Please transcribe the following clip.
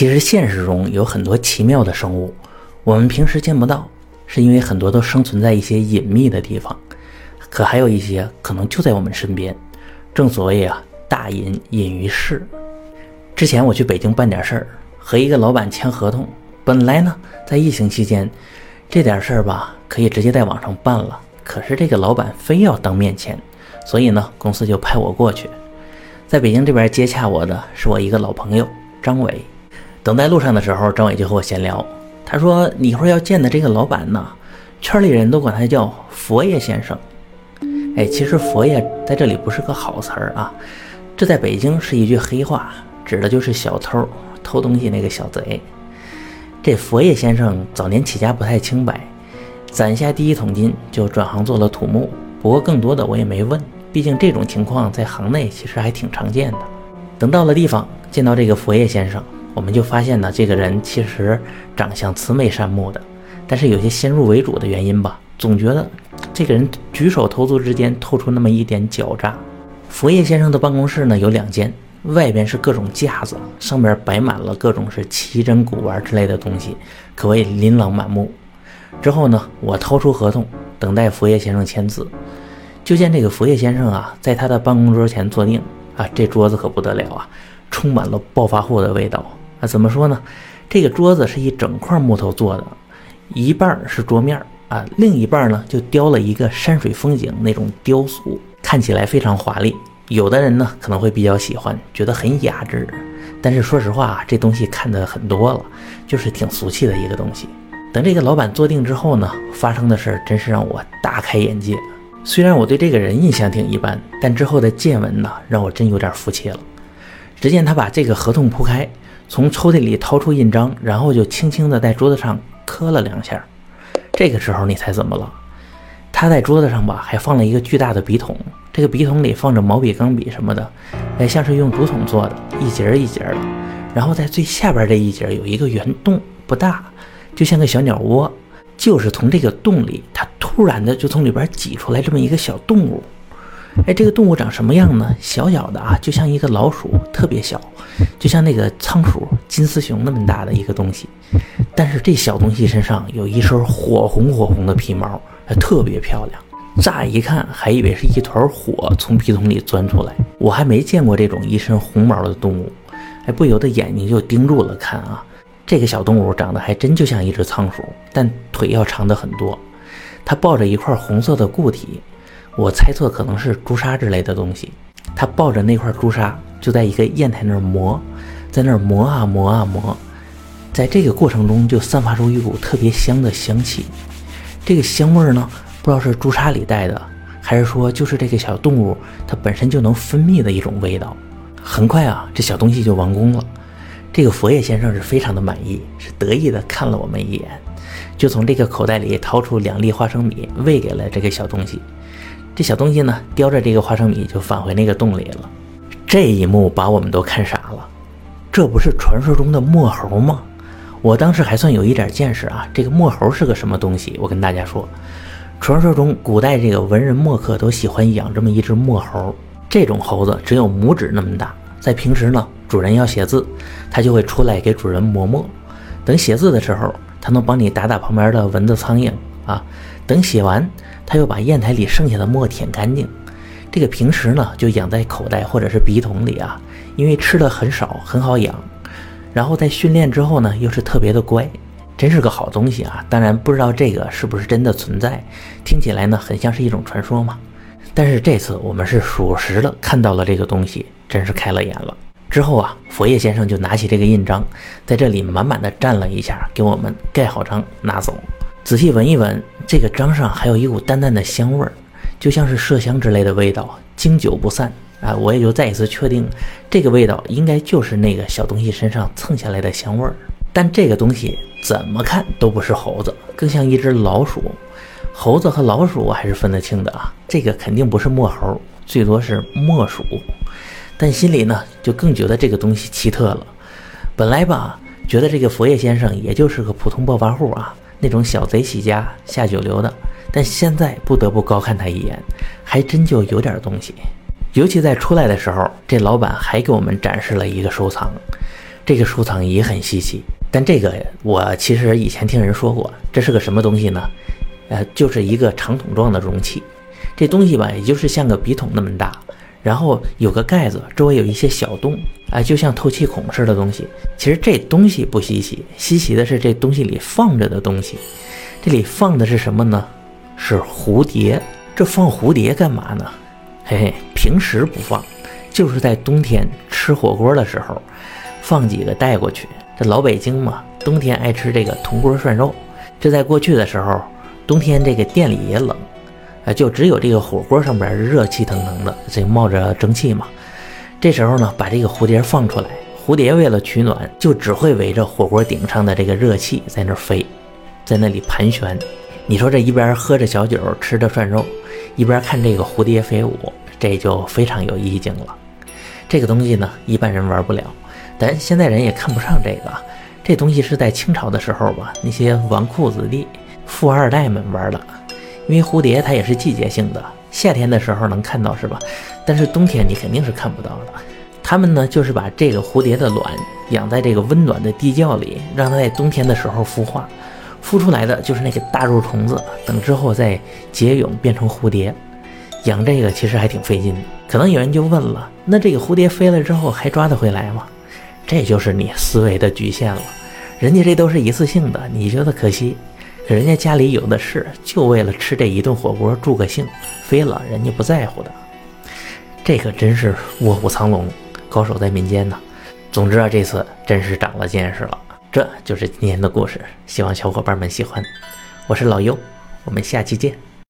其实现实中有很多奇妙的生物，我们平时见不到，是因为很多都生存在一些隐秘的地方。可还有一些可能就在我们身边。正所谓啊，大隐隐于市。之前我去北京办点事儿，和一个老板签合同。本来呢，在疫情期间，这点事儿吧，可以直接在网上办了。可是这个老板非要当面签，所以呢，公司就派我过去。在北京这边接洽我的是我一个老朋友张伟。等在路上的时候，张伟就和我闲聊，他说：“你一会儿要见的这个老板呢，圈里人都管他叫佛爷先生。”哎，其实佛爷在这里不是个好词儿啊，这在北京是一句黑话，指的就是小偷偷东西那个小贼。这佛爷先生早年起家不太清白，攒下第一桶金就转行做了土木。不过更多的我也没问，毕竟这种情况在行内其实还挺常见的。等到了地方，见到这个佛爷先生，我们就发现呢，这个人其实长相慈眉善目的，但是有些先入为主的原因吧，总觉得这个人举手投足之间透出那么一点狡诈。佛爷先生的办公室呢有两间。外边是各种架子，上面摆满了各种是奇珍古玩之类的东西，可谓琳琅满目。之后呢，我掏出合同，等待佛爷先生签字。就见这个佛爷先生啊，在他的办公桌前坐定啊，这桌子可不得了啊，充满了暴发户的味道啊。怎么说呢？这个桌子是一整块木头做的，一半是桌面啊，另一半呢就雕了一个山水风景那种雕塑，看起来非常华丽。有的人呢可能会比较喜欢，觉得很雅致，但是说实话，这东西看的很多了，就是挺俗气的一个东西。等这个老板坐定之后呢，发生的事儿真是让我大开眼界。虽然我对这个人印象挺一般，但之后的见闻呢，让我真有点服气了。只见他把这个合同铺开，从抽屉里掏出印章，然后就轻轻的在桌子上磕了两下。这个时候你猜怎么了？他在桌子上吧，还放了一个巨大的笔筒。这个笔筒里放着毛笔、钢笔什么的，哎，像是用竹筒做的，一节一节的。然后在最下边这一节有一个圆洞，不大，就像个小鸟窝。就是从这个洞里，它突然的就从里边挤出来这么一个小动物。哎，这个动物长什么样呢？小小的啊，就像一个老鼠，特别小，就像那个仓鼠、金丝熊那么大的一个东西。但是这小东西身上有一身火红火红的皮毛，还特别漂亮。乍一看还以为是一团火从皮筒里钻出来，我还没见过这种一身红毛的动物，哎，不由得眼睛就盯住了看啊。这个小动物长得还真就像一只仓鼠，但腿要长的很多。它抱着一块红色的固体，我猜测可能是朱砂之类的东西。他抱着那块朱砂，就在一个砚台那儿磨，在那儿磨啊磨啊磨，在这个过程中就散发出一股特别香的香气。这个香味儿呢？不知道是朱砂里带的，还是说就是这个小动物它本身就能分泌的一种味道。很快啊，这小东西就完工了。这个佛爷先生是非常的满意，是得意的看了我们一眼，就从这个口袋里掏出两粒花生米喂给了这个小东西。这小东西呢，叼着这个花生米就返回那个洞里了。这一幕把我们都看傻了，这不是传说中的墨猴吗？我当时还算有一点见识啊，这个墨猴是个什么东西？我跟大家说。传说中，古代这个文人墨客都喜欢养这么一只墨猴。这种猴子只有拇指那么大，在平时呢，主人要写字，它就会出来给主人磨墨。等写字的时候，它能帮你打打旁边的蚊子、苍蝇啊。等写完，他又把砚台里剩下的墨舔干净。这个平时呢，就养在口袋或者是笔筒里啊，因为吃的很少，很好养。然后在训练之后呢，又是特别的乖。真是个好东西啊！当然不知道这个是不是真的存在，听起来呢很像是一种传说嘛。但是这次我们是属实的看到了这个东西，真是开了眼了。之后啊，佛爷先生就拿起这个印章，在这里满满的蘸了一下，给我们盖好章拿走。仔细闻一闻，这个章上还有一股淡淡的香味儿，就像是麝香之类的味道，经久不散啊！我也就再一次确定，这个味道应该就是那个小东西身上蹭下来的香味儿。但这个东西怎么看都不是猴子，更像一只老鼠。猴子和老鼠我还是分得清的啊，这个肯定不是墨猴，最多是墨鼠。但心里呢，就更觉得这个东西奇特了。本来吧，觉得这个佛爷先生也就是个普通暴发户啊，那种小贼起家下九流的。但现在不得不高看他一眼，还真就有点东西。尤其在出来的时候，这老板还给我们展示了一个收藏。这个收藏也很稀奇。但这个我其实以前听人说过，这是个什么东西呢？呃，就是一个长筒状的容器。这东西吧，也就是像个笔筒那么大，然后有个盖子，周围有一些小洞，哎，就像透气孔似的东西。其实这东西不稀奇，稀奇的是这东西里放着的东西。这里放的是什么呢？是蝴蝶。这放蝴蝶干嘛呢？嘿嘿，平时不放，就是在冬天吃火锅的时候，放几个带过去。这老北京嘛，冬天爱吃这个铜锅涮肉。这在过去的时候，冬天这个店里也冷，啊，就只有这个火锅上边热气腾腾的，这冒着蒸汽嘛。这时候呢，把这个蝴蝶放出来，蝴蝶为了取暖，就只会围着火锅顶上的这个热气在那飞，在那里盘旋。你说这一边喝着小酒，吃着涮肉，一边看这个蝴蝶飞舞，这就非常有意境了。这个东西呢，一般人玩不了。但现在人也看不上这个，这东西是在清朝的时候吧，那些纨绔子弟、富二代们玩的。因为蝴蝶它也是季节性的，夏天的时候能看到是吧？但是冬天你肯定是看不到的。他们呢，就是把这个蝴蝶的卵养在这个温暖的地窖里，让它在冬天的时候孵化，孵出来的就是那个大肉虫子，等之后再结蛹变成蝴蝶。养这个其实还挺费劲的。可能有人就问了，那这个蝴蝶飞了之后还抓得回来吗？这就是你思维的局限了，人家这都是一次性的，你觉得可惜，人家家里有的是，就为了吃这一顿火锅助个兴，飞了人家不在乎的，这可真是卧虎藏龙，高手在民间呢。总之啊，这次真是长了见识了。这就是今天的故事，希望小伙伴们喜欢。我是老优，我们下期见。